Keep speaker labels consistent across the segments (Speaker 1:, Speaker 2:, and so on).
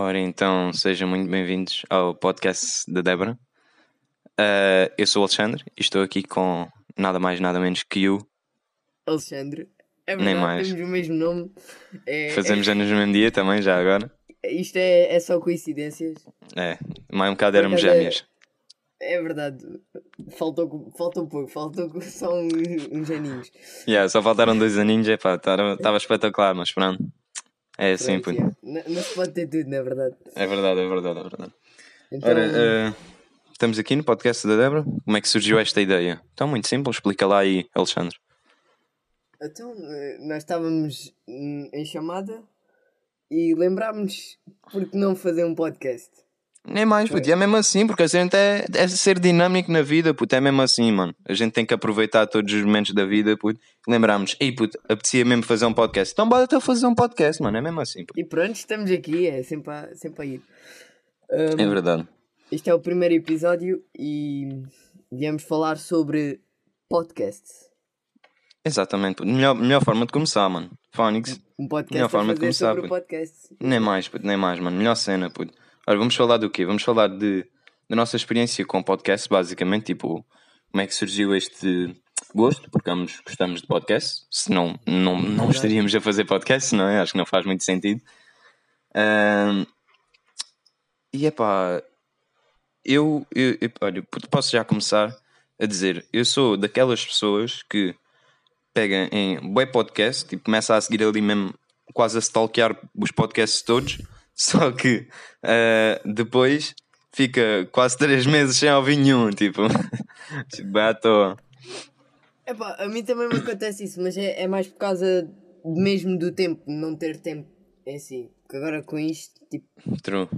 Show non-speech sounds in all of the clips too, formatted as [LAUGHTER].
Speaker 1: Ora, então, sejam muito bem-vindos ao podcast da Débora. Uh, eu sou o Alexandre e estou aqui com nada mais, nada menos que o.
Speaker 2: Alexandre. É
Speaker 1: Nem
Speaker 2: verdade,
Speaker 1: mais.
Speaker 2: temos o mesmo nome. É,
Speaker 1: Fazemos anos no mesmo dia também, já agora.
Speaker 2: é- isto é, é só coincidências.
Speaker 1: É, mais um bocado éramos
Speaker 2: é-
Speaker 1: gêmeas.
Speaker 2: É verdade. Faltou, faltou um pouco, faltou só uns, uns aninhos.
Speaker 1: Yeah, só faltaram dois aninhos, estava espetacular, mas pronto. É assim,
Speaker 2: Pronto,
Speaker 1: puto.
Speaker 2: yeah. Não, se pode ter tudo, na verdade.
Speaker 1: É verdade, é verdade, é verdade.
Speaker 2: Então,
Speaker 1: Ora, eh, estamos aqui no podcast da Débora. Como é que surgiu esta ideia? Então, muito simples, explica lá aí, Alexandre.
Speaker 2: então, eh, nós estávamos em chamada e lembrámos por que não fazer um podcast.
Speaker 1: Nem mais, puto, e é mesmo assim, porque a gente é, é ser dinâmico na vida, puto, é mesmo assim, mano. A gente tem que aproveitar todos os momentos da vida, puto. Lembrarmos, ei, puto, apetecia mesmo fazer um podcast. Então bora até fazer um podcast, mano, é mesmo assim, puto.
Speaker 2: E pronto, estamos aqui, é sempre a, sempre a ir. Hum,
Speaker 1: É verdade.
Speaker 2: Este é o primeiro episódio e viemos falar sobre podcasts.
Speaker 1: Exatamente, puto. Melhor, melhor forma de começar, mano. Phonics,
Speaker 2: Um podcast
Speaker 1: Melhor forma de começar,
Speaker 2: sobre
Speaker 1: puto.
Speaker 2: podcast.
Speaker 1: nem mais, puto, nem mais, mano. Melhor cena, puto. Ora, vamos falar do quê? Vamos falar de, da nossa experiência com podcast, basicamente, tipo, como é que surgiu este gosto, porque ambos gostamos de podcast, senão não, não estaríamos a fazer podcast, não é? Acho que não faz muito sentido. Ahm, e é pá, eu, eu, eu- olha, posso já começar a dizer, eu sou daquelas pessoas que pega em bué podcast e começa a seguir ali mesmo, quase a stalkear os podcasts todos, só que ah, depois fica quase três meses sem ouvir nenhum, tipo, [LAUGHS] tipo, à toa.
Speaker 2: Epá, a mim também me acontece isso, mas é, é mais por causa mesmo do tempo, não ter tempo em si. Porque agora com isto, tipo,
Speaker 1: True.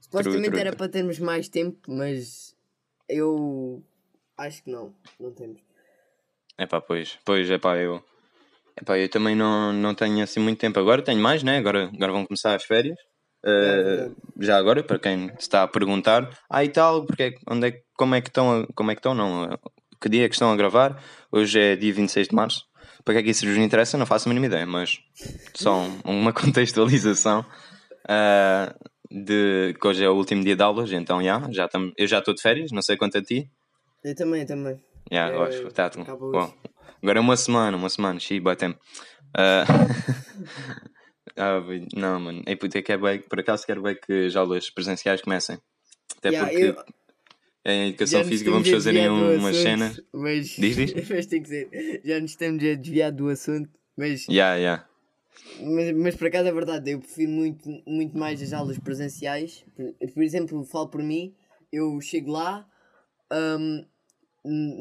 Speaker 2: supostamente
Speaker 1: true,
Speaker 2: era
Speaker 1: true.
Speaker 2: para termos mais tempo, mas eu acho que não, não temos.
Speaker 1: É pá, pois, pois, é pá, eu, epá, eu também não, não tenho assim muito tempo agora, tenho mais, né? Agora, agora vão começar as férias. Uh, já agora, para quem está a perguntar, ah e tal, porque, é onde é, como é que estão, a- como é que estão, não, uh, que dia é que estão a gravar? Hoje é dia 26 de março. Para que é que isso vos interessa? Não faço a mínima ideia, mas só um- uma [LAUGHS] contextualização uh, de que hoje é o último dia de aulas, então já, já tam, eu já estou de férias, não sei quanto a ti.
Speaker 2: Eu também, eu também. É,
Speaker 1: eu acho, tá, tá. Bom, agora é uma semana, uma semana, xi, bom tempo. [LAUGHS] Ah, não, mano, é puta, que é bem, por acaso quero bem que as aulas presenciais comecem. Até
Speaker 2: Yeah,
Speaker 1: porque
Speaker 2: eu-
Speaker 1: em educação
Speaker 2: Já
Speaker 1: física vamos
Speaker 2: a
Speaker 1: fazer umas
Speaker 2: assunto,
Speaker 1: cenas.
Speaker 2: Mas,
Speaker 1: Diz, diz. [LAUGHS]
Speaker 2: mas tem que ser. Já nos estamos a desviar do assunto, mas,
Speaker 1: Ya, ya.
Speaker 2: mas, mas por acaso é verdade, eu prefiro muito, muito mais as aulas presenciais. Por, por exemplo, falo por mim, eu chego lá, hum,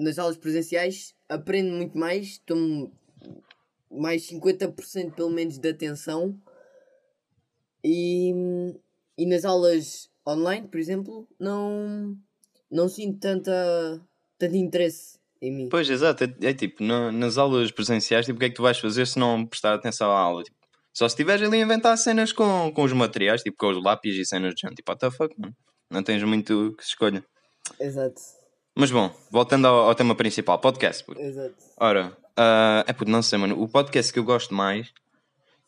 Speaker 2: nas aulas presenciais, aprendo muito mais, tomo mais 50% pelo menos de atenção e, e nas aulas online, por exemplo, não, não sinto tanta, tanto interesse em mim.
Speaker 1: Pois, exato, é, é tipo, na- nas aulas presenciais, tipo, o que é que tu vais fazer se não prestar atenção à aula? Tipo, só se estiveres ali a inventar cenas com, com os materiais, tipo, com os lápis e cenas de género, tipo, what the fuck, mano? Não tens muito que se escolha.
Speaker 2: Exato,
Speaker 1: Mas bom, voltando ao, ao tema principal, podcast.
Speaker 2: exato.
Speaker 1: Ora, ah, é puto, não sei, mano. O podcast que eu gosto mais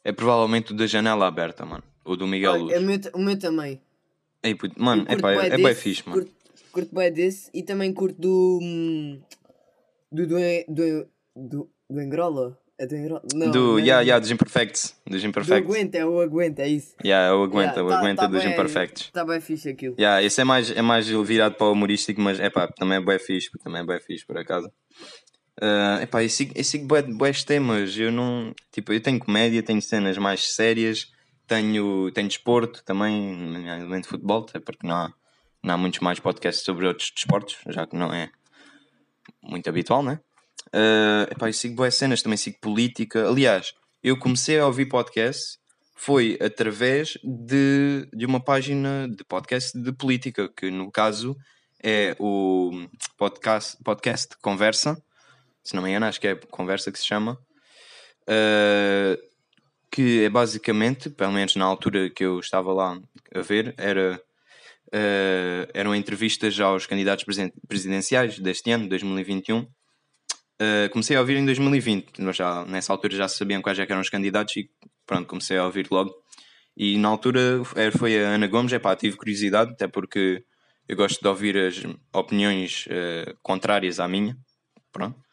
Speaker 1: é provavelmente o da Janela Aberta, mano. O do Miguel
Speaker 2: Olha,
Speaker 1: Luz.
Speaker 2: é o, meu, o meu também.
Speaker 1: Ei, puto, mano, é pá, é, é bem
Speaker 2: desse,
Speaker 1: fixe, mano.
Speaker 2: Curto, curto bem desse e também curto do. hum, Do. Do. Do. Do, do Engrola? É do Engrola? Não,
Speaker 1: do,
Speaker 2: não é
Speaker 1: yeah,
Speaker 2: do-
Speaker 1: yeah, dos Imperfects. Dos
Speaker 2: Do
Speaker 1: Imperfects.
Speaker 2: Aguenta, é o Aguenta, é isso.
Speaker 1: Yeah, o Aguenta, o
Speaker 2: tá-
Speaker 1: Aguenta
Speaker 2: tá
Speaker 1: dos
Speaker 2: bem-
Speaker 1: Imperfects.
Speaker 2: Tá bem fixe aquilo.
Speaker 1: Yeah, esse é mais, é mais virado para o humorístico, mas é pá, também é bem fixe, também é bem fixe, por acaso. Uh, epá, eu sigo, eu sigo temas, eu não, tipo, eu tenho comédia, tenho cenas mais sérias, tenho, tenho desporto também, nomeadamente futebol, até porque não há, não há muitos mais podcasts sobre outros desportos, já que não é muito habitual, né? Uh, epá, eu sigo boas cenas, também sigo política. Aliás, eu comecei a ouvir podcast foi através de, de uma página de podcast de política, que no caso é o podcast, podcast Conversa, se não me engano, acho que é Conversa que se chama, uh, que é basicamente, pelo menos na altura que eu estava lá a ver, era, uh, eram entrevistas aos candidatos presidenciais deste ano, 2021. Uh, comecei a ouvir em 2020, mas já, nessa altura já sabiam quais é eram os candidatos e pronto, comecei a ouvir logo. E na altura eh, foi a Ana Gomes, é pá, tive curiosidade, até porque eu gosto de ouvir as opiniões contrárias à minha. Pronto.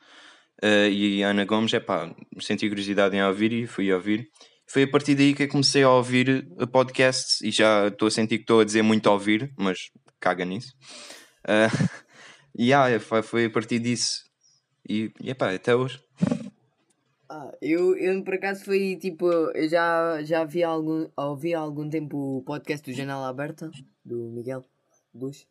Speaker 1: Uh, e a Ana Gomes, é pá, senti curiosidade em ouvir e fui ouvir. Foi a partir daí que eu comecei a ouvir podcasts e já estou a sentir que estou a dizer muito a ouvir, mas caga nisso. Uh, e [LAUGHS] yeah, foi, a partir disso. E, e pá, até hoje.
Speaker 2: Ah, eu, eu por acaso foi tipo, eu já, já vi algum, ouvi há algum tempo o podcast do Janela Aberta, do Miguel Luz.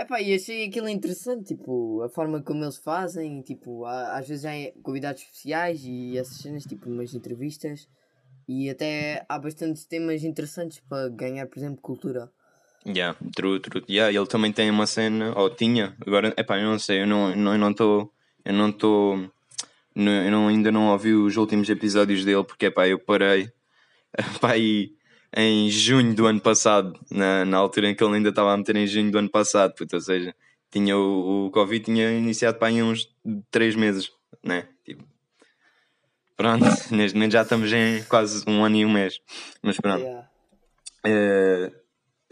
Speaker 2: Epá, e achei aquilo interessante, tipo, a forma como eles fazem, tipo, às vezes há convidados especiais e essas cenas, tipo, umas entrevistas. E até há bastantes temas interessantes para ganhar, por exemplo, cultura.
Speaker 1: Yeah, true, true. Yeah, ele também tem uma cena, ou tinha, agora, epá, eu não sei, eu não estou, eu não estou, eu não estou eu não, ainda não ouvi os últimos episódios dele porque pá, eu parei [LAUGHS] pá, aí, em junho do ano passado, na, na altura em que ele ainda estava a meter em junho do ano passado, puto, ou seja, tinha o, o Covid tinha iniciado para aí uns 3 meses, né? Tipo, pronto, [LAUGHS] neste momento já estamos em quase um ano e um mês, mas pronto. Yeah. Uh,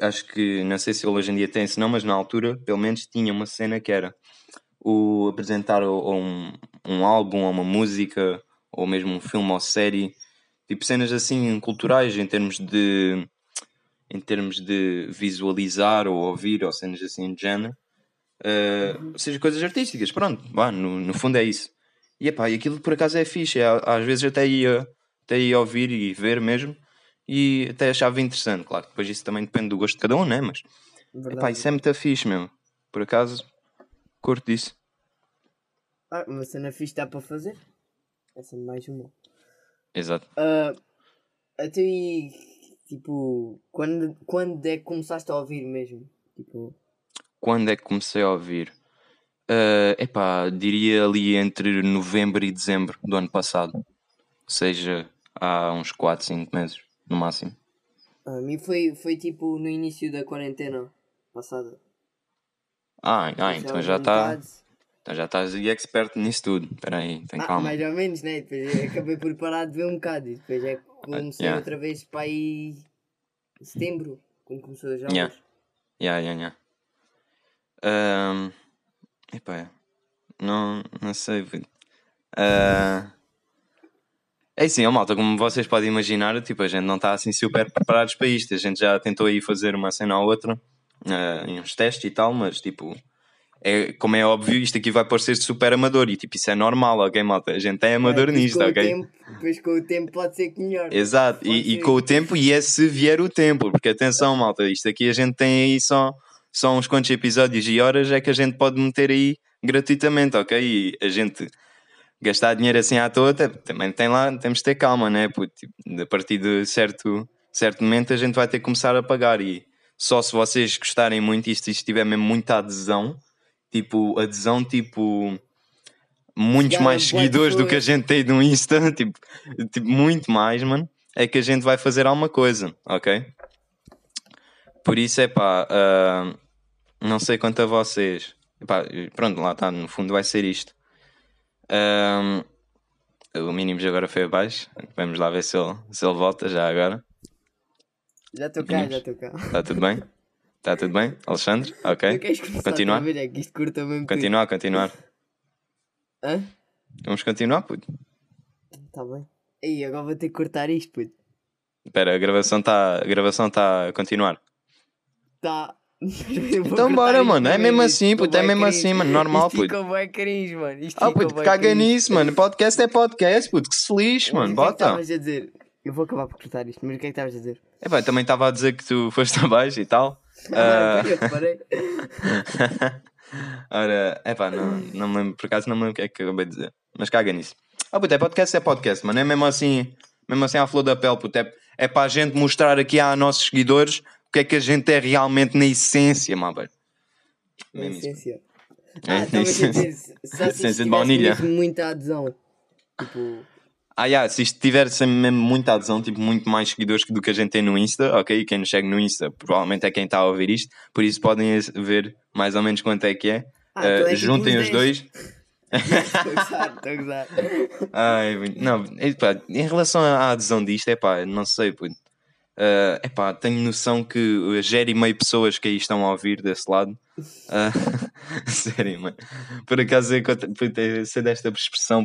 Speaker 1: acho que não sei se hoje em dia tem, se não, mas na altura pelo menos tinha uma cena que era o apresentar um, um álbum ou uma música ou mesmo um filme ou série tipo cenas assim culturais em termos de em termos de visualizar ou ouvir ou cenas assim de género uh, ou seja, coisas artísticas, pronto, bah, no, no fundo é isso. E, epá, e aquilo por acaso é fixe, é, às vezes até ia, até ia ouvir e ver mesmo e até achava interessante, claro, depois isso também depende do gosto de cada um, né? mas epá, isso é muito fixe mesmo, por acaso curto disso.
Speaker 2: Ah, uma cena fixe dá para fazer. Essa é mais uma.
Speaker 1: Exato.
Speaker 2: Uh, até aí, tipo, quando, quando é que começaste a ouvir mesmo? Tipo...
Speaker 1: Quando é que comecei a ouvir? Uh, epá, diria ali entre novembro e dezembro do ano passado. Ou seja, há uns 4, 5 meses, no máximo.
Speaker 2: A mim foi, foi tipo no início da quarentena passada.
Speaker 1: Ah, ah então já está. Então já estás aí expert nisso tudo. Espera aí, tem ah, calma.
Speaker 2: Mais ou menos, né? Depois acabei por parar de ver um bocado. E depois é que comecei yeah. outra vez para aí setembro, quando começou as aulas.
Speaker 1: Yeah, yeah, yeah. yeah. Um, epá, não, não sei. Uh, é assim, ó, malta, como vocês podem imaginar, tipo, a gente não está assim super preparados para isto. A gente já tentou aí fazer uma cena ou outra, uh, em uns testes e tal, mas tipo é, como é óbvio, isto aqui vai parecer super amador e tipo, isso é normal, ok, malta? A gente é amador nisto, ok?
Speaker 2: Tempo, depois com o tempo pode ser que melhor.
Speaker 1: Exato, e, e, com o tempo, e é se vier o tempo, porque atenção, malta, isto aqui a gente tem aí só, só uns quantos episódios e horas é que a gente pode meter aí gratuitamente, ok? E a gente gastar dinheiro assim à toa, também tem lá, temos de ter calma, né? Porque, tipo, a partir de certo, certo momento a gente vai ter que começar a pagar e só se vocês gostarem muito e se tiver mesmo muita adesão tipo, adesão, tipo, muitos mais seguidores do que a gente tem no Insta, [LAUGHS] tipo, tipo, muito mais, mano, é que a gente vai fazer alguma coisa, ok? Por isso é pá, uh, não sei quanto a vocês, Epá, pronto, lá está, no fundo vai ser isto. Um, o mínimo agora foi abaixo. Vamos lá ver se ele, se ele volta já agora.
Speaker 2: Já estou cá, já estou cá.
Speaker 1: Está tudo bem? [LAUGHS] Está tudo bem, Alexandre? Ok. Continuar?
Speaker 2: É que isto curta mesmo
Speaker 1: continuar, tudo. continuar.
Speaker 2: Hã?
Speaker 1: Vamos continuar, puto.
Speaker 2: Está bem. E agora vou ter que cortar isto, puto.
Speaker 1: Espera, a gravação está a, gravação tá a continuar. [LAUGHS]
Speaker 2: Está.
Speaker 1: então bora, mano. É mesmo assim, puto. É mesmo assim, mano. Normal, puto.
Speaker 2: Isto ficou cringe, mano. Isto
Speaker 1: ah, puto, caga nisso, mano. Podcast é podcast, puto. Que se lixe, mano. Bota. O que é
Speaker 2: estavas a dizer? Eu vou acabar por cortar isto, mas o que é que estavas a dizer?
Speaker 1: É bem, também estava a dizer que tu [LAUGHS] foste abaixo e tal.
Speaker 2: Ah, [LAUGHS]
Speaker 1: Ora, é pá, não, não me lembro, por acaso não me lembro o que é que acabei de dizer. Mas caga nisso. Ah, puto, é podcast, é podcast, mano. É mesmo assim, mesmo assim à flor da pele, puto. É, é para a gente mostrar aqui a nossos seguidores o que é que a gente é realmente na essência, mano.
Speaker 2: Na essência. Ah, é, na essência. [LAUGHS] essência de baunilha. muita adesão. Tipo.
Speaker 1: Ah, yeah, se isto tiver mesmo muita adesão, tipo, muito mais seguidores do que a gente tem no Insta, ok? Quem nos segue no Insta provavelmente é quem está a ouvir isto, por isso podem ver mais ou menos quanto é que é. Ah, uh, é tipo juntem os dois.
Speaker 2: Estou a gozar, estou a gozar. [LAUGHS]
Speaker 1: Ai, não, pá, em relação à adesão disto, é pá, não sei, pô. Uh, epá, tenho noção que gere meio pessoas que aí estão a ouvir desse lado. Uh, [LAUGHS] sério, mano. Por acaso eu sei desta expressão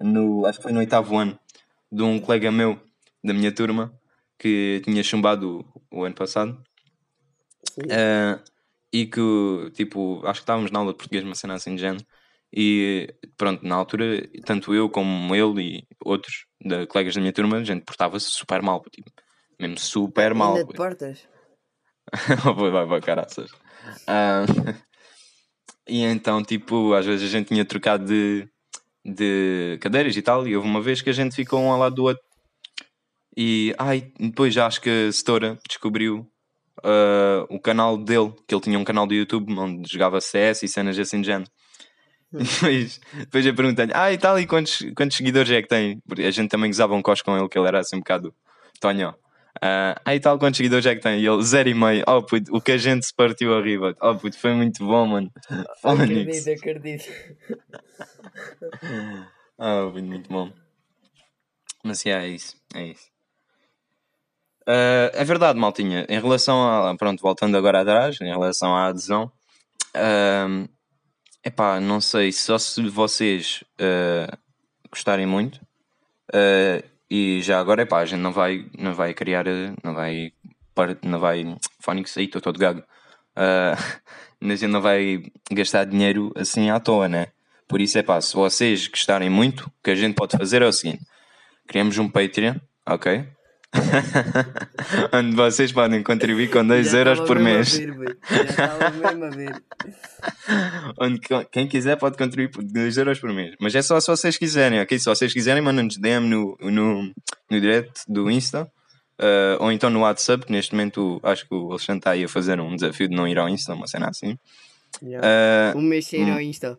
Speaker 1: no, acho que foi no oitavo ano de um colega meu da minha turma que tinha chumbado o, o ano passado. Uh, e que tipo, acho que estávamos na aula de português, uma cena assim de género. E pronto, na altura, tanto eu como ele e outros de colegas da minha turma, a gente portava-se super mal, tipo, mesmo super mal.
Speaker 2: Ainda te portas?
Speaker 1: vai, vai, vai, caraças. Uh, [LAUGHS] e então, tipo, às vezes a gente tinha trocado de, de cadeiras e tal, e houve uma vez que a gente ficou um ao lado do outro. E ai, depois já acho que a setora descobriu uh, o canal dele, que ele tinha um canal do YouTube onde jogava CS e cenas assim de género. [LAUGHS] E depois, depois eu perguntei-lhe, ah, e tal, e quantos, quantos seguidores é que tem? Porque a gente também gozava um cos com ele, que ele era assim um bocado Tonho. Uh, aí tal, quantos seguidores é que tem? E ele, zero e meio. Oh, puto, o que a gente se partiu arriba. Oh, puto, foi muito bom, mano.
Speaker 2: Fala acredito, acredito. [LAUGHS]
Speaker 1: oh, puto, muito bom. Mas yeah, é isso, é isso. Uh, é verdade, Maltinha. Em relação a. Pronto, voltando agora atrás, em relação à adesão. Uh, epá, não sei, só se vocês uh, gostarem muito. Uh, e já agora, epá, a gente não vai, não vai criar, não vai, não vai, Fónix aí, estou todo gago, [LAUGHS] uh, a gente não vai gastar dinheiro assim à toa, né? Por isso, é pá, se vocês gostarem muito, o que a gente pode fazer é o seguinte: criamos um Patreon, ok? [LAUGHS] onde vocês podem contribuir com 2 euros por mês.
Speaker 2: Ver, [LAUGHS]
Speaker 1: onde quem quiser pode contribuir por 2 euros por mês. Mas é só se vocês quiserem, ok? Se vocês quiserem, mandem-nos DM no, no, no direct do Insta. Uh, ou então no WhatsApp, que neste momento acho que o Alexandre está aí a fazer um desafio de não ir ao Insta, uma cena assim.
Speaker 2: Yeah. Uh, um mês sem ir ao Insta.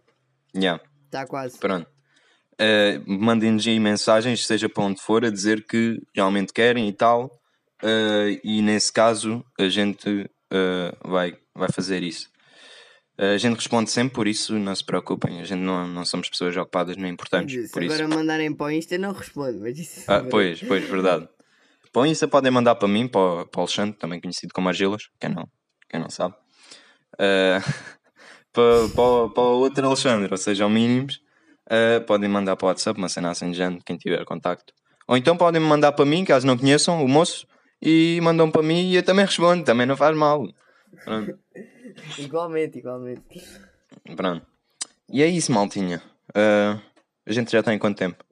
Speaker 1: Yeah.
Speaker 2: Está quase.
Speaker 1: Pronto uh, mandem-nos aí mensagens, seja para onde for, a dizer que realmente querem e tal. Uh, e nesse caso a gente uh, vai, vai fazer isso. a gente responde sempre, por isso não se preocupem. A gente não, não somos pessoas ocupadas nem importantes.
Speaker 2: por agora
Speaker 1: isso.
Speaker 2: mandarem para o Insta, não respondo. Mas isso
Speaker 1: ah, pois, pois, verdade. Para o Insta podem mandar para mim, para, para o Alexandre, também conhecido como Argilas, quem não, quem não sabe. [LAUGHS] Para, para, para o outro Alexandre, ou seja, ao mínimos, uh, podem mandar para o WhatsApp, uma cena assim de gente, quem tiver contacto. Ou então podem me mandar para mim, caso não conheçam o moço, e mandam para mim e eu também respondo, também não faz mal.
Speaker 2: Pronto. [LAUGHS] igualmente, igualmente.
Speaker 1: Pronto. E é isso, maltinha. Uh, a gente já está em quanto tempo?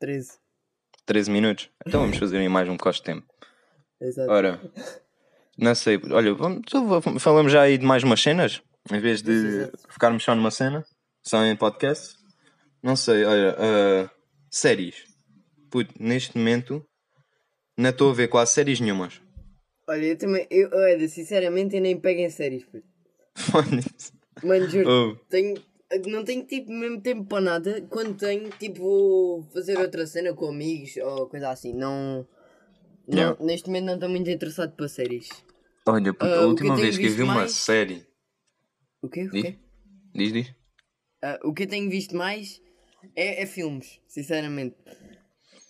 Speaker 2: 13.
Speaker 1: 13 minutos? Então vamos fazer em mais um bocado de tempo.
Speaker 2: Exato.
Speaker 1: Ora, não sei, olha, vamos, falamos já aí de mais umas cenas, em vez de Exato. ficarmos só numa cena, só em podcast. Não sei, olha, uh, séries. Puto, neste momento não estou a ver quase séries nenhumas.
Speaker 2: Olha, eu também, eu, olha, sinceramente eu nem pego em séries, puto. Mano, juro, oh. tenho, não tenho tipo mesmo tempo para nada. Quando tenho, tipo, vou fazer outra cena com amigos ou coisa assim. Não. não yeah. Neste momento não estou muito interessado para séries.
Speaker 1: Olha, puto, uh, a última que vez que eu vi mais... uma série.
Speaker 2: O quê? O
Speaker 1: diz? quê? Diz, diz.
Speaker 2: Uh, o que eu tenho visto mais é, é filmes, sinceramente.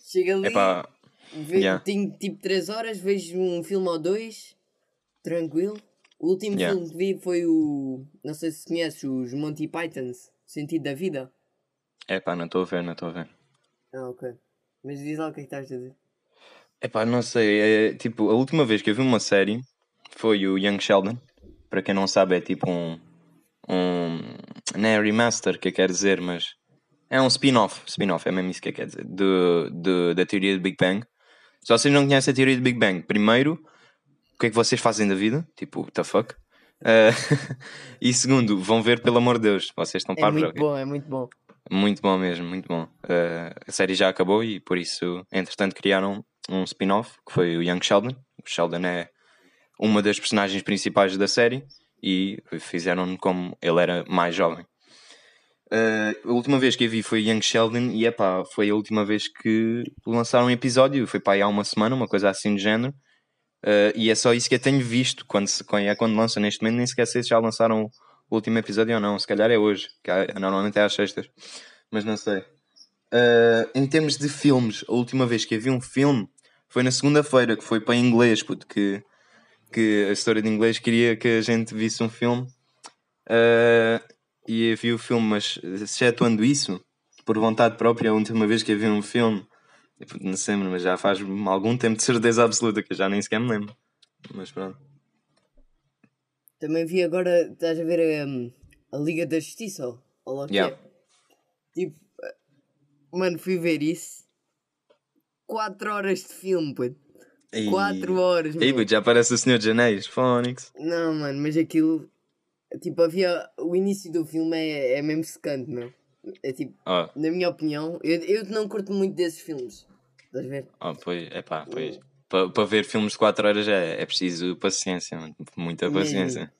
Speaker 2: Chega ali,
Speaker 1: Epá,
Speaker 2: ve, yeah. tenho tipo 3 horas, vejo um filme ou dois, tranquilo. O último yeah. filme que vi foi o. Não sei se conheces, os Monty Pythons, Sentido da Vida.
Speaker 1: É pá, não estou a ver, não estou a ver.
Speaker 2: Ah, ok. Mas diz lá o que é que estás a dizer.
Speaker 1: É pá, não sei. É, tipo, a última vez que eu vi uma série foi o Young Sheldon. Para quem não sabe, é tipo um. um não é remaster que eu quero dizer, mas é um spin-off, spin-off, é mesmo isso que quer dizer, de, de, da teoria do Big Bang. Se vocês não conhecem a teoria do Big Bang, primeiro, o que é que vocês fazem da vida? Tipo, what the fuck? Uh, [LAUGHS] e segundo, vão ver pelo amor de Deus, vocês estão
Speaker 2: é
Speaker 1: parvos.
Speaker 2: É muito bom, é muito bom.
Speaker 1: Muito bom mesmo, muito bom. Uh, a série já acabou e por isso, entretanto, criaram um spin-off que foi o Young Sheldon. O Sheldon é uma das personagens principais da série e fizeram como ele era mais jovem. Uh, a última vez que eu vi foi Young Sheldon e epá, foi a última vez que lançaram um episódio, foi aí há uma semana, uma coisa assim de género. Uh, e é só isso que eu tenho visto quando, se, é quando lança neste momento, nem sequer sei se já lançaram o último episódio ou não. Se calhar é hoje, que é, normalmente é às sextas, mas não sei. Uh, em termos de filmes, a última vez que vi um filme foi na segunda-feira, que foi para inglês, puto, que, que a história de inglês queria que a gente visse um filme. Uh, e eu vi o filme, mas excetuando isso, por vontade própria, a última vez que eu vi um filme, não sei, mas já faz algum tempo de certeza absoluta que eu já nem sequer me lembro. Mas pronto.
Speaker 2: Também vi agora, estás a ver um, a Liga da Justiça? Ou lá
Speaker 1: Yeah.
Speaker 2: que é? Tipo, mano, fui ver isso. 4 horas de filme, pô.
Speaker 1: E-
Speaker 2: 4 horas, mano.
Speaker 1: já aparece o Senhor de Anéis, Phonics.
Speaker 2: Não, mano, mas aquilo. Tipo, havia. O início do filme é, é mesmo secante, meu. É tipo,
Speaker 1: Ó,
Speaker 2: na minha opinião, eu, eu não curto muito desses filmes. Estás a ver?
Speaker 1: ó, pois, é pá, pois. Para ver filmes de 4 horas é, é preciso paciência. Muita
Speaker 2: Mesmo.
Speaker 1: paciência.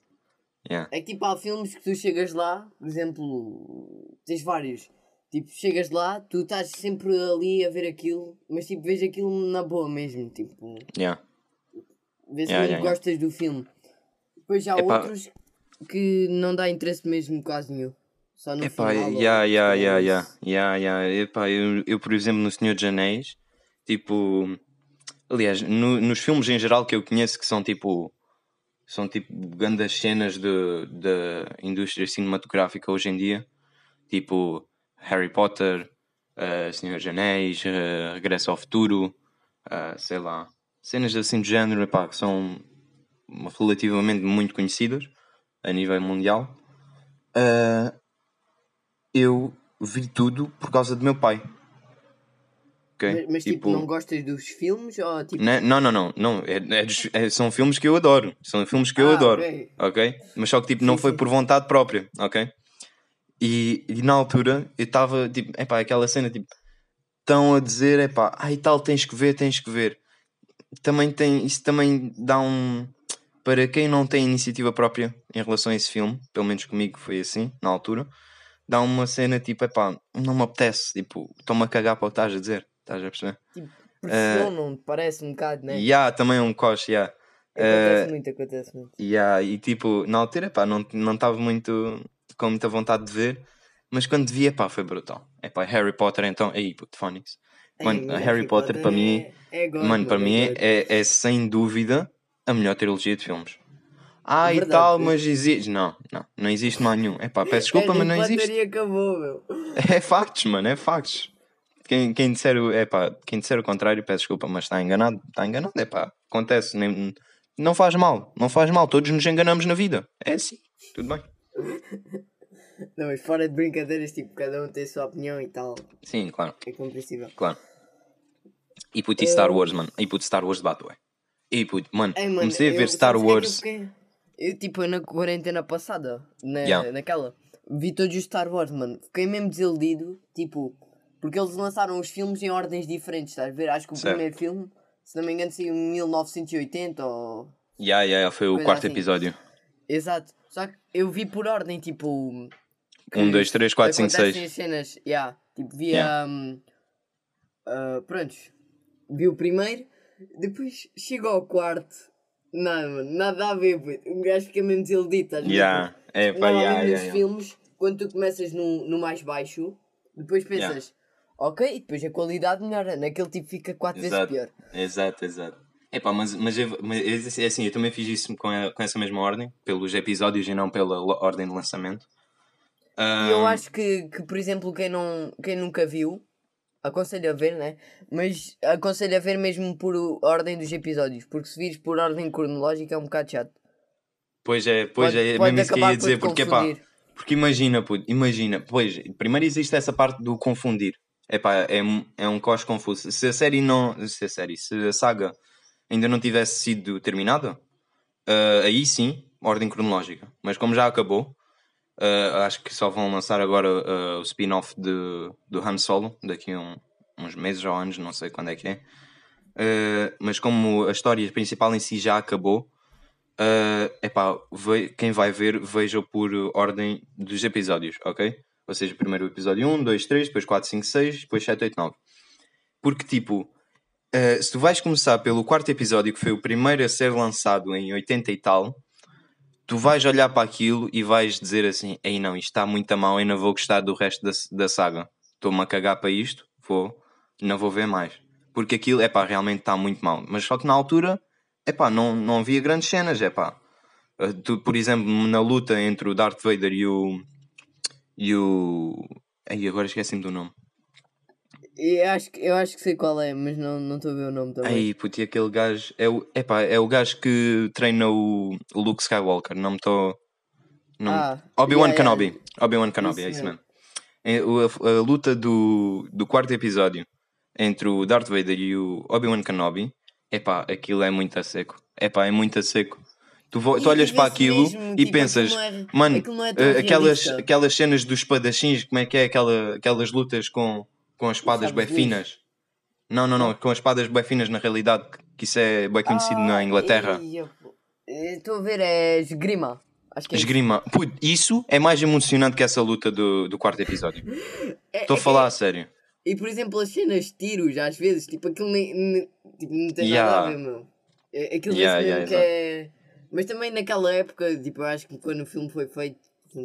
Speaker 1: Yeah.
Speaker 2: É que tipo, há filmes que tu chegas lá, por exemplo, tens vários. Tipo, chegas lá, tu estás sempre ali a ver aquilo, mas tipo, vês aquilo na boa mesmo. Tipo,
Speaker 1: Yeah.
Speaker 2: vês
Speaker 1: Yeah, yeah,
Speaker 2: gostas do filme. Depois há
Speaker 1: Epá.
Speaker 2: outros que não dá interesse mesmo quase nenhum. Só no
Speaker 1: Epá,
Speaker 2: final. ou-
Speaker 1: yeah, yeah, yeah, yeah, yeah, yeah. Epá, eu, eu, por exemplo, no Senhor dos Anéis, tipo. Aliás, no- nos filmes em geral que eu conheço que são tipo. São tipo grandes cenas da indústria cinematográfica hoje em dia, tipo Harry Potter, uh, Senhor dos Anéis, uh, Regresso ao Futuro, uh, sei lá, cenas assim do género, epá, que são relativamente muito conhecidas a nível mundial. Uh, eu vi tudo por causa do meu pai. Ok?
Speaker 2: Mas, mas, tipo, não gostas dos filmes ou tipo.
Speaker 1: Né? Não, não, não, não. É, é é- são filmes que eu adoro. São filmes que eu
Speaker 2: Ah,
Speaker 1: adoro.
Speaker 2: ok.
Speaker 1: ok? Mas só que tipo, não foi por vontade própria, ok? E, e na altura eu estava tipo, epá, aquela cena tipo, estão a dizer, epá, ai tal, tens que ver, tens que ver. Também tem, isso também dá um. Para quem não tem iniciativa própria em relação a esse filme, pelo menos comigo foi assim, na altura, dá uma cena tipo, epá, não me apetece, tipo, estou-me a cagar para o que estás a dizer, estás a perceber?
Speaker 2: Pressionam, parece um bocado, né?
Speaker 1: E há também um coche, yeah.
Speaker 2: Acontece
Speaker 1: eh,
Speaker 2: muito, acontece muito.
Speaker 1: Yeah, e tipo, na altura, pá, não não estava muito com muita vontade de ver, mas quando via, pá, foi brutal. É pá, Harry Potter, então, aí, puto, Phonics. Mano, Harry Potter, para mim,
Speaker 2: é, é God,
Speaker 1: mano, para mim
Speaker 2: God.
Speaker 1: é, é sem dúvida a melhor trilogia de filmes. Ah, e
Speaker 2: Verdade,
Speaker 1: tal, mas existe. Não, não, não existe mais nenhum. É pá, peço desculpa, mas não
Speaker 2: Potter
Speaker 1: existe.
Speaker 2: e acabou, meu.
Speaker 1: É factos, mano, é factos. Quem, quem, disser, o- é pá, quem disser o contrário, peço desculpa, mas está enganado. Está enganado, é pá, acontece. Nem, não faz mal, não faz mal. Todos nos enganamos na vida. É assim, tudo bem. [LAUGHS]
Speaker 2: Não, mas fora de brincadeiras, tipo, cada um tem a sua opinião e tal.
Speaker 1: Sim, claro,
Speaker 2: É compreensível.
Speaker 1: claro. E puto, e Star Wars, mano. E puto, Star Wars de Batman. E puto, mano,
Speaker 2: Ei, mano,
Speaker 1: comecei a
Speaker 2: eu-
Speaker 1: ver Star
Speaker 2: o que é
Speaker 1: Wars.
Speaker 2: Eu, fiquei? Eu, tipo, na quarentena passada, na,
Speaker 1: Yeah.
Speaker 2: naquela, vi todos os Star Wars, mano. Fiquei mesmo desiludido, tipo, porque eles lançaram os filmes em ordens diferentes, estás a ver? Acho que o
Speaker 1: Certo.
Speaker 2: primeiro filme, se não me engano, saiu em 1980 ou.
Speaker 1: Yeah, yeah, yeah, foi o quarto
Speaker 2: assim.
Speaker 1: episódio.
Speaker 2: Exato. Só que eu vi por ordem, tipo.
Speaker 1: Um, dois, três, quatro, cinco, seis.
Speaker 2: as cenas, yeah. Tipo, via.
Speaker 1: Yeah.
Speaker 2: hum, ah, prontos. Vi o primeiro, depois chego ao quarto. Nada, nada a ver, puto. Um gajo fica mesmo desiludido, estás?
Speaker 1: Yeah, é pá, yeah,
Speaker 2: nos
Speaker 1: yeah,
Speaker 2: filmes, quando tu começas no, no mais baixo, depois pensas, ok, e depois a qualidade melhora. Naquele tipo fica quatro vezes
Speaker 1: Exato.
Speaker 2: pior.
Speaker 1: Exato, exato. Epá, mas, mas, eu, mas é assim, eu também fiz isso com, a- com essa mesma ordem, pelos episódios e não pela ordem de lançamento.
Speaker 2: E eu acho que, que, por exemplo, quem, não, quem nunca viu, aconselho a ver, né? Mas aconselho a ver mesmo por ordem dos episódios, porque se vires por ordem cronológica é um bocado chato.
Speaker 1: Pois é, pois
Speaker 2: Pode-
Speaker 1: é,
Speaker 2: pode
Speaker 1: mesmo isso que eu ia dizer, porque pá, porque imagina, puto, imagina, pois, primeiro existe essa parte do confundir. Epá, é, é um cos confuso. Se a série não, se a série, se a saga ainda não tivesse sido terminada, ah, aí sim, ordem cronológica. Mas como já acabou, ah, acho que só vão lançar agora ah, o spin-off do Han Solo, daqui a um- uns meses ou anos, não sei quando é que é. Ah, mas como a história principal em si já acabou, é epá, ve- quem vai ver, veja por ordem dos episódios, ok? Ou seja, primeiro o episódio 1, 2, 3, depois 4, 5, 6, depois 7, 8, 9. Porque, tipo, se tu vais começar pelo quarto episódio, que foi o primeiro a ser lançado em 80 e tal, tu vais olhar para aquilo e vais dizer assim: Ei, não, isto está muito a mal, não vou gostar do resto da, da saga. Estou-me a cagar para isto, vou, não vou ver mais. porque aquilo, é pá, realmente está muito mal. Mas só que na altura, é pá, não, não havia grandes cenas, é pá. Tu, por exemplo, na luta entre o Darth Vader e o. e o. Aí agora esqueci-me do nome.
Speaker 2: Eu acho, que- eu acho que sei qual é, mas não não estou a ver o nome também.
Speaker 1: Aí, puto, e aquele gajo. É o, epá, é o gajo que treina o, o Luke Skywalker. Não me estou. não-
Speaker 2: Ah,
Speaker 1: Obi-Wan
Speaker 2: yeah,
Speaker 1: Kenobi.
Speaker 2: yeah.
Speaker 1: Obi-Wan Kenobi,
Speaker 2: Isso
Speaker 1: é isso
Speaker 2: mesmo.
Speaker 1: mesmo. É a, a luta do, do quarto episódio entre o Darth Vader e o Obi-Wan Kenobi. Epá, aquilo é muito a seco. Epá, é muito a seco. Tu, tu olhas para aquilo
Speaker 2: mesmo,
Speaker 1: e
Speaker 2: tipo,
Speaker 1: pensas,
Speaker 2: é-
Speaker 1: mano,
Speaker 2: é
Speaker 1: eh, aquelas,
Speaker 2: realista.
Speaker 1: aquelas cenas dos espadachins, como é que é aquela, aquelas lutas com, com as espadas bem finas? Não, não, não, com as espadas bem finas na realidade, que isso é bem conhecido na
Speaker 2: Ah,
Speaker 1: Inglaterra.
Speaker 2: ei, eu- eh, Estou a ver, é esgrima. Acho que é isso.
Speaker 1: Esgrima. Puto, isso é mais emocionante que essa luta do, do quarto episódio. [LAUGHS]
Speaker 2: É-
Speaker 1: Estou a
Speaker 2: é que-
Speaker 1: falar a sério.
Speaker 2: E por exemplo, as cenas de tiros, às vezes, tipo, aquilo nem, nem- tipo, não tem
Speaker 1: Yeah.
Speaker 2: nada a ver, meu. É- Aquilo
Speaker 1: Yeah, yeah,
Speaker 2: que é. Mas também naquela época, tipo, eu acho que quando o filme foi feito,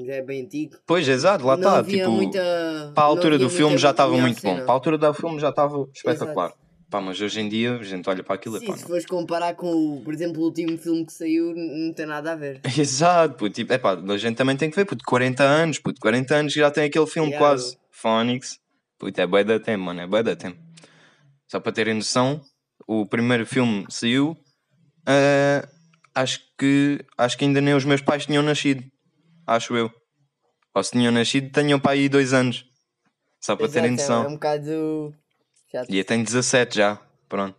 Speaker 2: já é bem antigo.
Speaker 1: Pois, exato, lá está. Tipo,
Speaker 2: muita.
Speaker 1: para a altura do filme já estava muito bom. Para a altura do filme já estava espetacular.
Speaker 2: Exato.
Speaker 1: Pá, mas hoje em dia a gente olha para aquilo e
Speaker 2: Sim,
Speaker 1: pá,
Speaker 2: se
Speaker 1: não.
Speaker 2: fores comparar com, por exemplo, o último filme que saiu, não tem nada a ver. [LAUGHS]
Speaker 1: Exato, puto. Tipo, epá, a gente também tem que ver, puto, 40 anos, puto, 40 anos já tem aquele filme
Speaker 2: Yeah.
Speaker 1: quase. Phonics. Puto, é bué da tempo, mano, é bué da tempo. Só para terem noção, o primeiro filme saiu, ah, acho que acho que ainda nem os meus pais tinham nascido. Acho eu. Ou se tinham nascido, tinham para aí dois anos. Só para terem
Speaker 2: Exato, é-
Speaker 1: noção.
Speaker 2: É um bocado. chato.
Speaker 1: E eu tenho 17 já. Pronto.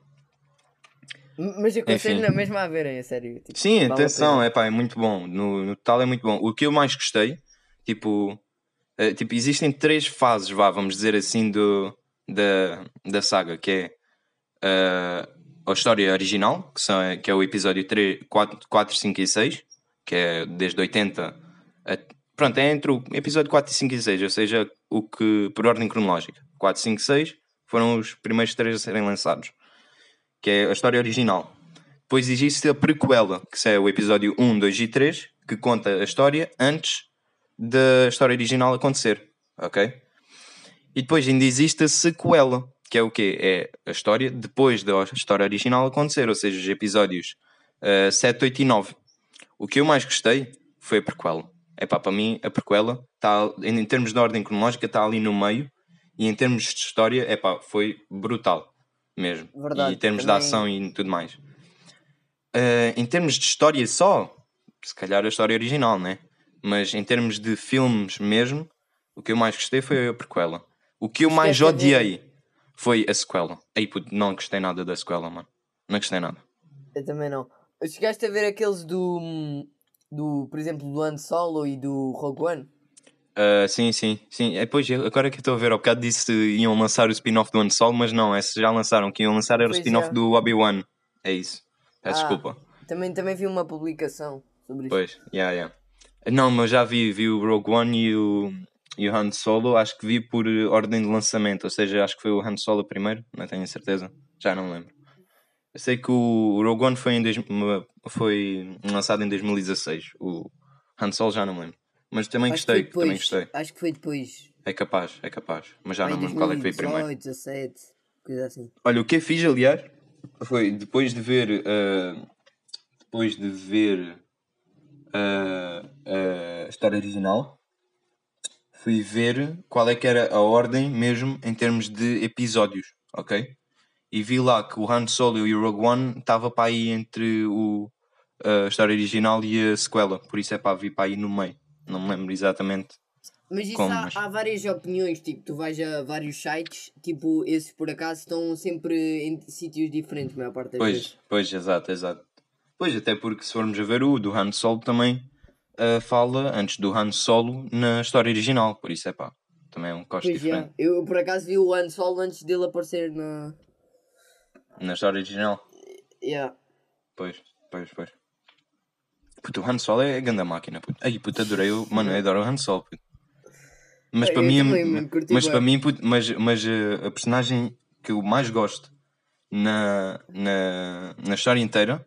Speaker 2: Mas eu aconselho na mesma a verem, a sério. tipo,
Speaker 1: Sim,
Speaker 2: vale
Speaker 1: atenção, é pá, é muito bom. No, no total é muito bom. O que eu mais gostei, tipo, eh, tipo existem três fases, vá, vamos dizer assim, do, da, da saga, que é eh, a história original, que, são, que é o episódio 3, 4, 4, 5 e 6, que é desde 80 a, pronto, é entre o episódio 4, 5 e 6, ou seja, o que por ordem cronológica. 4, 5 e 6 foram os primeiros três a serem lançados, que é a história original. Depois existe a prequela, que é o episódio 1, 2 e 3, que conta a história antes da história original acontecer, ok? E depois ainda existe a sequela, que é o quê? É a história depois da história original acontecer, ou seja, os episódios uh, 7, 8 e 9. O que eu mais gostei foi a prequela. É pá, para mim a prequela, tá, em, termos de ordem cronológica, está ali no meio, e em termos de história, é pá, foi brutal mesmo.
Speaker 2: Verdade,
Speaker 1: e em termos
Speaker 2: também-
Speaker 1: de ação e tudo mais. Uh, em termos de história só, se calhar a história original, né? Mas em termos de filmes mesmo, o que eu mais gostei foi a prequela. O que eu mais
Speaker 2: ver?
Speaker 1: odiei foi a sequela. Aí, puto, não gostei nada da sequela, mano. Não gostei nada.
Speaker 2: Eu também não. Chegaste a ver aqueles do. Do por exemplo, do Han Solo e do Rogue One?
Speaker 1: Uh, sim, sim, sim. É, pois, agora que eu estou a ver, ao bocado disse que iam lançar o spin-off do Han Solo, mas não, esse já lançaram. que iam lançar era o
Speaker 2: Pois
Speaker 1: spin-off
Speaker 2: já.
Speaker 1: do Obi-Wan. É isso. Peço
Speaker 2: Ah.
Speaker 1: desculpa.
Speaker 2: Também, também vi uma publicação sobre isso.
Speaker 1: Pois, yeah, yeah. Não, mas já vi, vi o Rogue One e o, e o Han Solo, acho que vi por eh, ordem de lançamento, ou seja, acho que foi o Han Solo primeiro, não tenho certeza, já não lembro. Eu sei que o Rogue One foi, em dois, foi lançado em 2016, o Han Solo já não me lembro. Mas também
Speaker 2: Acho foi
Speaker 1: gostei, também
Speaker 2: depois.
Speaker 1: gostei.
Speaker 2: Acho que foi depois.
Speaker 1: É capaz, é capaz, mas já não me lembro qual é que veio primeiro.
Speaker 2: 2018, 17, coisa assim.
Speaker 1: Olha, o que eu fiz, aliás, foi depois de ver. ah, depois de ver ah, a história original, fui ver qual é que era a ordem mesmo em termos de episódios, ok? E vi lá que o Han Solo e o Rogue One estava para aí entre o, a história original e a sequela, por isso é para vir para aí no meio. Não me lembro exatamente.
Speaker 2: Mas isso
Speaker 1: Como,
Speaker 2: há,
Speaker 1: mas-
Speaker 2: há várias opiniões, tipo, tu vais a vários sites, tipo, esses por acaso estão sempre em sítios diferentes, a maior parte das
Speaker 1: Pois,
Speaker 2: vezes.
Speaker 1: pois, exato, exato. Pois, até porque se formos a ver o do Han Solo também ah, fala antes do Han Solo na história original, por isso é pá, também é um coste
Speaker 2: Pois
Speaker 1: diferente.
Speaker 2: já. Eu por acaso vi o Han Solo antes dele aparecer na.
Speaker 1: Na história original,
Speaker 2: Yeah.
Speaker 1: pois, pois, pois. Puto, o Han Solo é grande máquina, puto. Ai, puto, adorei o. Mano, eu adoro o Han Solo, puto. Mas para mim, mas para mim, puto, mas, mas ah, a personagem que eu mais gosto na, na, na história inteira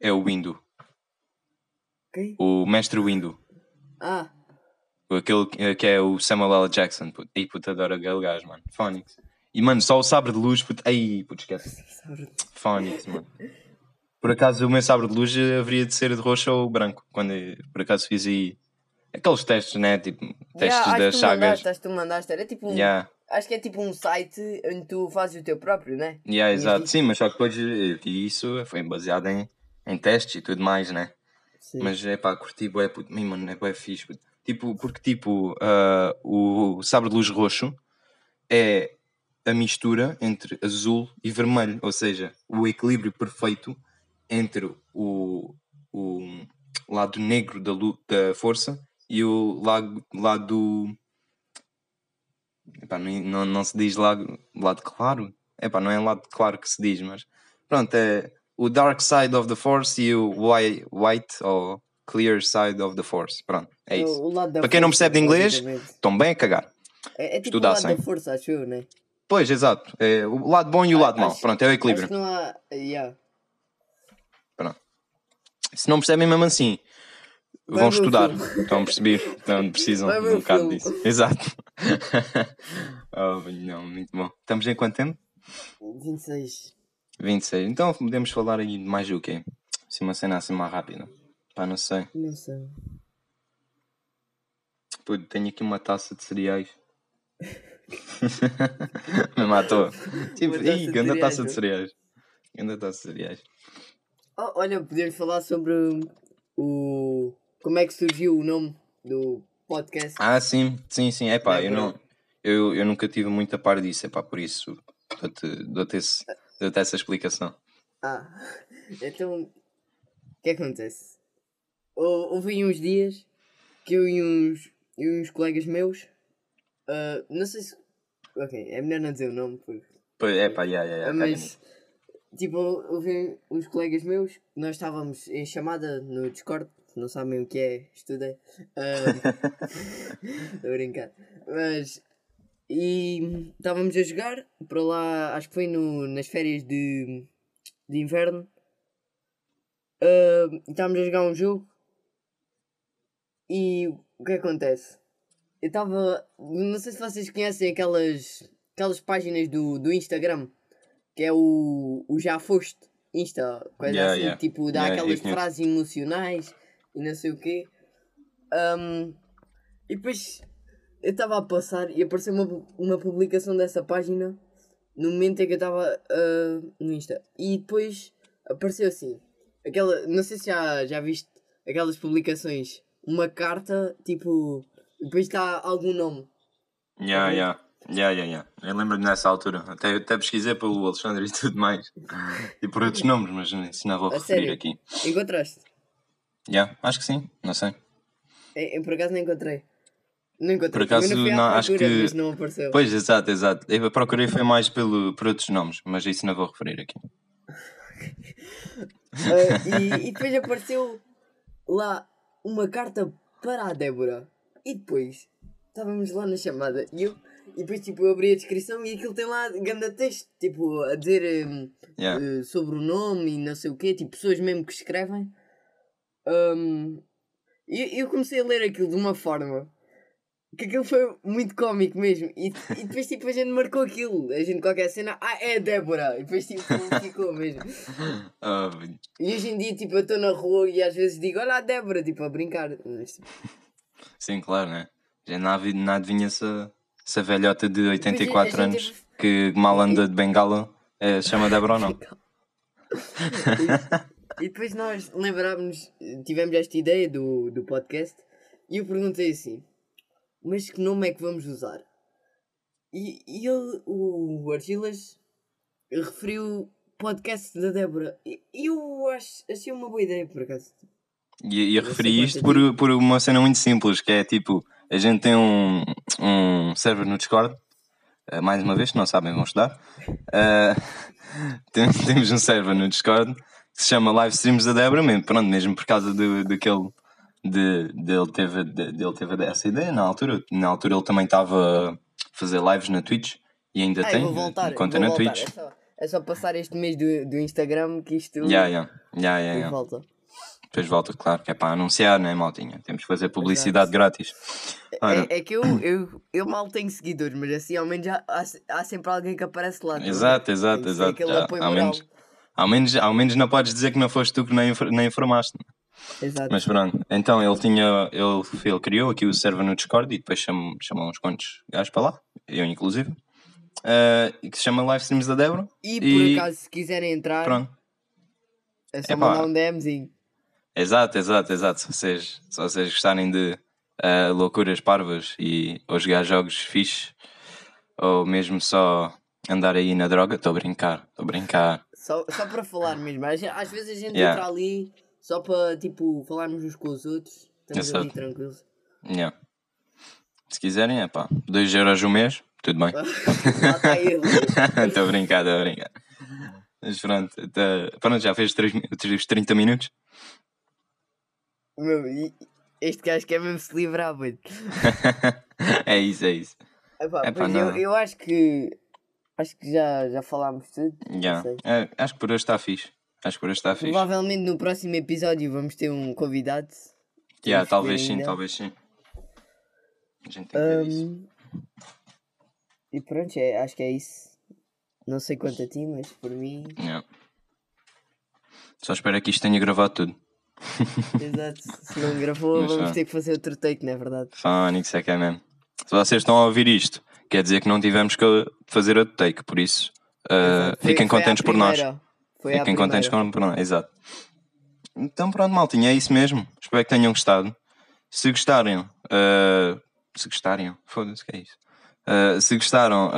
Speaker 1: é o Windu, o Mestre Windu.
Speaker 2: Ah,
Speaker 1: Aquele que- que é o Samuel L. Jackson. Puto. E puto, adoro aquele gajo, mano. Phonics. E mano, só o sabre de luz, puto. Ai, puto, esquece. [LAUGHS] Fónix, mano. Por acaso o meu sabre de luz haveria de ser de roxo ou branco. Quando eu, por acaso fiz aí aqueles testes, né? Tipo, testes
Speaker 2: yeah,
Speaker 1: das chagas.
Speaker 2: mandaste, acho que tu mandaste. Era tipo um.
Speaker 1: Yeah,
Speaker 2: Acho que é tipo um site onde tu fazes o teu próprio, né?
Speaker 1: yeah, exato. Sim, mas só que depois eh, e isso foi baseado em, em testes e tudo mais, né?
Speaker 2: Sim.
Speaker 1: Mas é pá, curti bué, puto. Mano, é bué fixe, puto. Tipo, porque tipo, ah, o sabre de luz roxo é a mistura entre azul e vermelho, ou seja, o equilíbrio perfeito entre o, o lado negro da, da força e o lado, lado epá, não, não, se diz lado, lado claro, epá, não é lado claro que se diz, mas pronto, é o dark side of the force e o white, white ou clear side of the force, pronto, é isso. Para quem não percebe de inglês, estão bem a cagar.
Speaker 2: É, é tipo o lado da força, acho eu, né?
Speaker 1: Pois, exato, é o lado bom e o lado mau,
Speaker 2: Acho-
Speaker 1: pronto, é o equilíbrio.
Speaker 2: não há. Yeah.
Speaker 1: Pronto. Se não percebem mesmo assim,
Speaker 2: Vai
Speaker 1: vão
Speaker 2: o
Speaker 1: estudar.
Speaker 2: filme.
Speaker 1: Estão a perceber. Então [LAUGHS] precisam
Speaker 2: Vai
Speaker 1: de um
Speaker 2: o
Speaker 1: bocado disso. Exato. [LAUGHS] oh, não, muito bom. Estamos em quanto tempo?
Speaker 2: 26.
Speaker 1: 26. Então podemos falar aí de mais do quê? Assim, uma cena assim mais rápida. Pá, não sei.
Speaker 2: Não sei.
Speaker 1: Pô, tenho aqui uma taça de cereais. [LAUGHS] [LAUGHS] Me matou. Tipo, ih,
Speaker 2: de
Speaker 1: grande taça de
Speaker 2: não?
Speaker 1: cereais. Grande taça de cereais.
Speaker 2: Oh, olha, podemos falar sobre o. Como é que surgiu o nome do podcast?
Speaker 1: Ah, sim, sim, sim. É pá, eu, não, eu, eu nunca tive muito a par disso. É pá, por isso dou-te esse- dou-te essa explicação.
Speaker 2: Ah, [LAUGHS] então. O que acontece? Hou- Houve aí uns dias que eu e uns, e uns colegas meus. Ah, não sei se. Ok, é melhor não dizer o nome, porque.
Speaker 1: Pois, é pá, yeah, yeah, yeah,
Speaker 2: mas. Tipo, houve uns colegas meus, nós estávamos em chamada no Discord, não sabem o que é, estudem. Estou a [LAUGHS] brincar. Mas. E estávamos a jogar para lá, acho que foi no, nas férias de, de inverno. Ah, estávamos a jogar um jogo e o que acontece? Eu estava. Não sei se vocês conhecem aquelas, aquelas páginas do, do Instagram que é o, o Já Foste Insta, coisa
Speaker 1: Yeah,
Speaker 2: assim,
Speaker 1: yeah.
Speaker 2: tipo, dá
Speaker 1: Yeah,
Speaker 2: aquelas frases emocionais e não sei o quê. Um, e depois eu estava a passar e apareceu uma, uma publicação dessa página no momento em que eu estava ah, no Insta. E depois apareceu assim, aquela, não sei se já, já viste aquelas publicações, uma carta, tipo, depois está algum nome.
Speaker 1: Yeah, yeah. Yeah, yeah, yeah. Eu lembro-me nessa altura. Até, até pesquisei pelo Alexandre e tudo mais. E por outros nomes, mas isso não vou
Speaker 2: A
Speaker 1: referir
Speaker 2: sério?
Speaker 1: aqui.
Speaker 2: Encontraste?
Speaker 1: Yeah, acho que sim, não sei.
Speaker 2: Eu, por acaso não encontrei. Não encontrei.
Speaker 1: Por acaso,
Speaker 2: não,
Speaker 1: não, acho que-
Speaker 2: Mas não apareceu.
Speaker 1: Pois, exato, exato. Eu procurei foi mais pelo, por outros nomes, mas isso não vou referir aqui. [LAUGHS]
Speaker 2: Ah, e, e [LAUGHS] depois apareceu lá uma carta para a Débora. E depois estávamos lá na chamada e eu. E depois tipo, eu abri a descrição e aquilo tem lá grande texto, tipo, a dizer hum,
Speaker 1: Yeah.
Speaker 2: eh, sobre o nome e não sei o quê, tipo, pessoas mesmo que escrevem. Hum, e eu comecei a ler aquilo de uma forma que aquilo foi muito cómico mesmo. E, e depois tipo a gente marcou aquilo. A gente qualquer cena, ah, é a Débora. E depois tipo ficou mesmo. [LAUGHS]
Speaker 1: Ah,
Speaker 2: E hoje em dia tipo eu estou na rua e às vezes digo, olha a Débora, tipo a brincar. Mas, tipo,
Speaker 1: sim, claro, né? Já não, avi- não adivinha essa, essa velhota de
Speaker 2: a
Speaker 1: 84
Speaker 2: gente
Speaker 1: anos que mal anda de bengala é, chama Débora ou não?
Speaker 2: E, e depois nós lembrámos, tivemos esta ideia do, do podcast e eu perguntei assim, mas que nome é que vamos usar? E, e ele, o Argilas, referiu podcast da Débora. E e eu acho, achei uma boa ideia por acaso.
Speaker 1: E, e referi isto por, por uma cena muito simples, que é tipo, a gente tem um, um server no Discord, eh, mais uma vez, se não sabem, vão estudar. [LAUGHS] Tem- temos um server no Discord que se chama Live Streams da Débora, mesmo, pronto, mesmo por causa do, daquele. De, dele, teve, de, dele teve essa ideia na altura. Na altura ele também estava a fazer lives na Twitch e ainda
Speaker 2: Ah,
Speaker 1: tem
Speaker 2: voltar,
Speaker 1: conta na
Speaker 2: voltar.
Speaker 1: Twitch.
Speaker 2: É só, é só passar este mês do, do Instagram que isto
Speaker 1: Yeah, yeah. Yeah, yeah, yeah.
Speaker 2: volta.
Speaker 1: Depois volta, claro, que é para anunciar, né, maltinha? Temos que fazer publicidade grátis. Ora,
Speaker 2: É, é que eu, eu, eu mal tenho seguidores, mas assim ao menos já há, há sempre alguém que aparece lá. tá?
Speaker 1: Exato, exato,
Speaker 2: Tem
Speaker 1: exato. Já, ao, menos, ao, menos, ao menos não podes dizer que não foste tu que nem, nem informaste.
Speaker 2: Exato.
Speaker 1: Mas pronto, então ele tinha, ele, ele criou aqui o server no Discord e depois chamou, chamou uns quantos gajos para lá, eu inclusive, e que se chama Live Streams da Débora.
Speaker 2: E por
Speaker 1: E-
Speaker 2: acaso, se quiserem entrar,
Speaker 1: Pronto.
Speaker 2: é só
Speaker 1: Epá.
Speaker 2: mandar um DMzinho.
Speaker 1: Exato, exato, exato. Se vocês, se vocês gostarem de eh, loucuras parvas e ou jogar jogos fixes, ou mesmo só andar aí na droga, estou a brincar, estou a brincar.
Speaker 2: Só, só para falar mesmo. Às vezes a gente
Speaker 1: Yeah.
Speaker 2: entra ali só para tipo falarmos uns com os outros. Estamos
Speaker 1: Exato.
Speaker 2: ali tranquilos.
Speaker 1: Yeah. Se quiserem, é pá, 2 euros o mês, tudo bem. [LAUGHS]
Speaker 2: Ele. [LAUGHS]
Speaker 1: Estou a brincar, estou a brincar. Mas pronto, tá- pronto, já fez três mi- os 30 minutos.
Speaker 2: Meu, este gajo quer mesmo se livrar, mano. [LAUGHS]
Speaker 1: é isso, é isso.
Speaker 2: Epá,
Speaker 1: Epá,
Speaker 2: eu, eu acho que acho que já, já falámos tudo.
Speaker 1: Yeah. É, acho que por hoje está fixe. Acho que por hoje está fixe.
Speaker 2: Provavelmente no próximo episódio vamos ter um convidado.
Speaker 1: Yeah, talvez sim,
Speaker 2: ainda.
Speaker 1: talvez sim. A gente tem que ver isso.
Speaker 2: Hum, e pronto, é, acho que é isso. Não sei quanto a ti, mas por mim.
Speaker 1: Yeah. Só espero que isto tenha gravado tudo.
Speaker 2: Exato. Se não gravou,
Speaker 1: Mas
Speaker 2: vamos ter que fazer outro take, não é verdade?
Speaker 1: Fónix é que é mesmo. Se vocês estão a ouvir isto, quer dizer que não tivemos que fazer outro take, por isso uh.
Speaker 2: Foi-
Speaker 1: fiquem
Speaker 2: foi
Speaker 1: contentes por nós.
Speaker 2: Foi
Speaker 1: Fiquem contentes com por nós, exato. Então pronto, maltinha, é isso mesmo. Espero que tenham gostado. Se gostarem, uh, se gostarem, foda-se que é isso. Uh, se gostaram,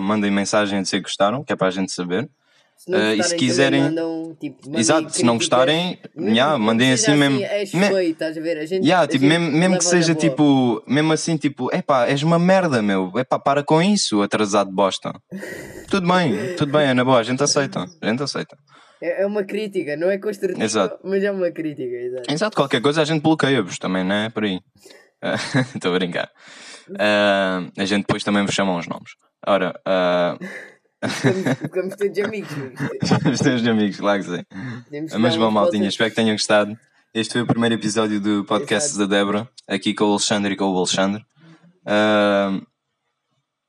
Speaker 1: mandem mensagem dizer que gostaram, que é para a gente saber.
Speaker 2: Se não
Speaker 1: Eh, e se quiserem-
Speaker 2: Mandam, tipo,
Speaker 1: Exato, se não gostarem,
Speaker 2: Mesmo
Speaker 1: yeah, mandem
Speaker 2: seja
Speaker 1: assim mesmo.
Speaker 2: És
Speaker 1: Me-
Speaker 2: feio, estás a ver? A gente,
Speaker 1: Yeah,
Speaker 2: a
Speaker 1: tipo,
Speaker 2: gente
Speaker 1: mesmo, mesmo que seja tipo, mesmo assim, tipo, epá, és uma merda, meu, epá, para com isso, atrasado de bosta. tudo bem, tudo bem, é na boa, a gente aceita, a gente aceita.
Speaker 2: É, é uma crítica, não é construtiva,
Speaker 1: Exato.
Speaker 2: mas é uma crítica, exato.
Speaker 1: Exato, qualquer coisa a gente bloqueia-vos também, não é? Por aí. [LAUGHS] Estou a brincar. Ah, a gente depois também vos chama uns nomes. Ora, ah,
Speaker 2: Ficamos, ficamos todos amigos. mas
Speaker 1: os teus amigos, lá que
Speaker 2: que
Speaker 1: Mas bom, maltinha, espero que tenham gostado. Este foi o primeiro episódio do podcast
Speaker 2: Exato.
Speaker 1: da Débora, aqui com o Alexandre e com o Alexandre. Ah,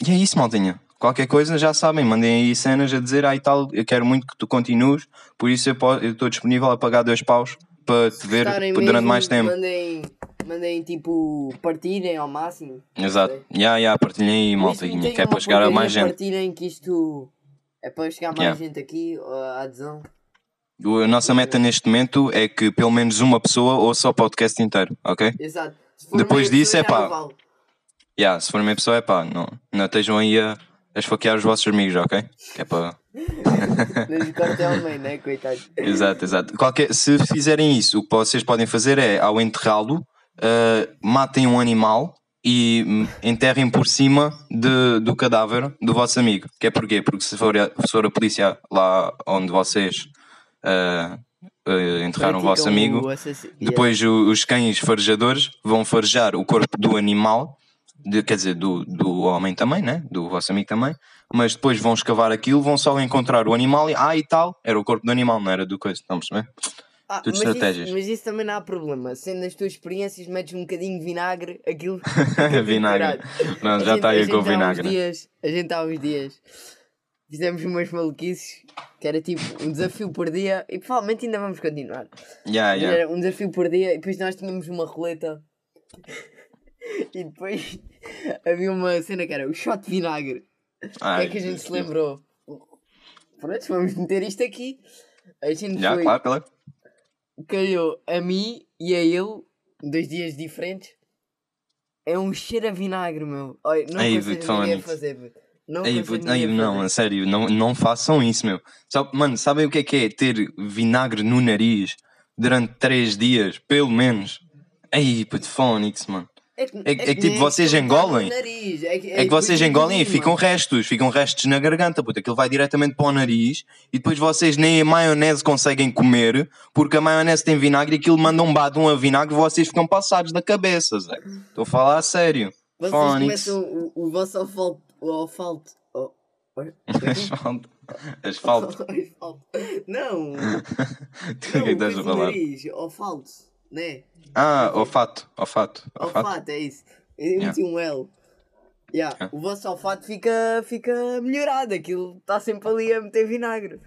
Speaker 1: e é isso, maltinha. Qualquer coisa já sabem, mandem aí cenas a dizer, ah e tal, eu quero muito que tu continues, por isso eu estou disponível a pagar dois paus para te ver durante
Speaker 2: mesmo,
Speaker 1: mais tempo.
Speaker 2: Mandem, mandem tipo, partilhem ao máximo.
Speaker 1: Exato. Já, já, partilhem aí, maltinha, que é para chegar a mais gente.
Speaker 2: Partilhem que isto é para chegar mais
Speaker 1: Yeah.
Speaker 2: gente aqui, a adesão.
Speaker 1: A nossa meta neste momento é que pelo menos uma pessoa ouça o podcast inteiro, ok?
Speaker 2: Exato.
Speaker 1: Depois disso, é pá.
Speaker 2: vale.
Speaker 1: Yeah, se for uma pessoa, é pá, não, não estejam aí a, a esfaquear os vossos amigos, ok? Que é para. [LAUGHS]
Speaker 2: Né? Coitado.
Speaker 1: Exato, exato. Qualquer, se fizerem isso, o que vocês podem fazer é, ao enterrá-lo, ah, matem um animal e enterrem por cima de- do cadáver do vosso amigo. Que é porquê? Porque se for a, se for a polícia lá onde vocês ah, ah, enterraram o vosso amigo. Depois o- os cães farejadores vão farejar o corpo do animal, de- quer dizer, do, do homem também, né? Do vosso amigo também. Mas depois vão escavar aquilo, vão só encontrar o animal e, ah, e tal, era o corpo do animal, não era do coisa, estão a perceber?
Speaker 2: Ah,
Speaker 1: tudo
Speaker 2: mas
Speaker 1: estratégias.
Speaker 2: Isso, mas isso também não há problema. Sendo nas tuas experiências, metes um bocadinho de vinagre, aquilo. [LAUGHS]
Speaker 1: vinagre. Não, já está aí com vinagre.
Speaker 2: Dias, a gente há uns dias fizemos umas maluquices que era tipo um desafio por dia e provavelmente ainda vamos continuar.
Speaker 1: Yeah, yeah.
Speaker 2: Era um desafio por dia e depois nós tínhamos uma roleta [LAUGHS] e depois havia uma cena que era o shot de vinagre. O que
Speaker 1: Ai,
Speaker 2: é que a gente se lembrou? Pronto, vamos meter isto aqui. A gente
Speaker 1: Já,
Speaker 2: foi,
Speaker 1: claro, claro.
Speaker 2: Calhou a mim e a ele, dois dias diferentes. É um cheiro a vinagre, meu. Olha, não
Speaker 1: Ei,
Speaker 2: ninguém
Speaker 1: nisso.
Speaker 2: fazer, puto. Não
Speaker 1: Ei,
Speaker 2: a
Speaker 1: não, a sério, não, não façam isso, meu. Mano, sabem o que é que é ter vinagre no nariz durante 3 dias, pelo menos? Ei, puto, fónix, mano.
Speaker 2: É que,
Speaker 1: é que, tipo, vocês engolem.
Speaker 2: nariz, É que,
Speaker 1: É que vocês
Speaker 2: porque
Speaker 1: engolem e ficam restos, ficam restos na garganta, puta. Aquilo vai diretamente para o nariz e depois vocês nem a maionese conseguem comer porque a maionese tem vinagre e aquilo manda um badum a vinagre e vocês ficam passados da cabeça, Zé. Estou a falar a sério.
Speaker 2: Vocês
Speaker 1: Fónix.
Speaker 2: começam o, o vosso olfato, o olfato, o?
Speaker 1: Asfalto. [LAUGHS] [LAUGHS] Asfalto.
Speaker 2: Não! [LAUGHS]
Speaker 1: O que é estás a falar?
Speaker 2: nariz, Olfato, né?
Speaker 1: Ah, olfato. Olfato. Olfato.
Speaker 2: Olfato, é isso. Eu meti um L. Yeah,
Speaker 1: Yeah.
Speaker 2: O vosso olfato fica, fica melhorado, aquilo está sempre ali a meter vinagre.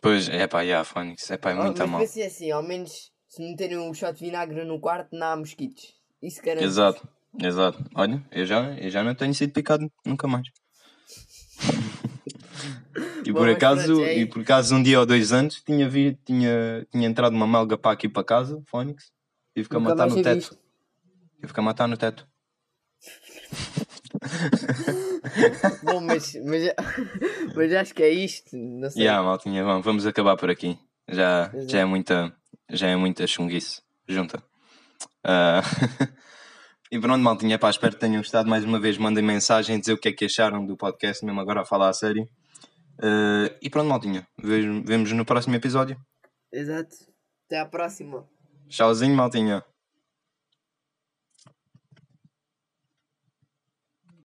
Speaker 1: Pois, é pá, yeah, Fónix. É pá, é
Speaker 2: Oh,
Speaker 1: muito
Speaker 2: mas
Speaker 1: mal.
Speaker 2: pensei assim, ao menos se meterem um shot de vinagre no quarto, não há mosquitos. Isso garante.
Speaker 1: Exato, exato. Olha, eu já, eu já não tenho sido picado nunca mais. [LAUGHS] e,
Speaker 2: Bom,
Speaker 1: por
Speaker 2: mas
Speaker 1: acaso,
Speaker 2: pronto, é
Speaker 1: e por acaso, um dia ou dois antes, tinha, vi, tinha, tinha entrado uma melga para aqui para casa, Fónix, e fica a matar no teto. E fica a matar no teto.
Speaker 2: Bom, mas, mas, [LAUGHS] mas acho que é isto. Não sei.
Speaker 1: Yeah, maltinha, vamos, vamos acabar por aqui. Já,
Speaker 2: Exato.
Speaker 1: já é muita, já é muita chunguice junta. Ah, [LAUGHS] e pronto, maltinha, pá, espero que tenham gostado mais uma vez. Mandem mensagem, dizer o que é que acharam do podcast, mesmo agora a falar a sério. Ah, e pronto, maltinha, vejo- vemos no próximo episódio.
Speaker 2: Exato. Até à próxima.
Speaker 1: Tchauzinho, maltinha.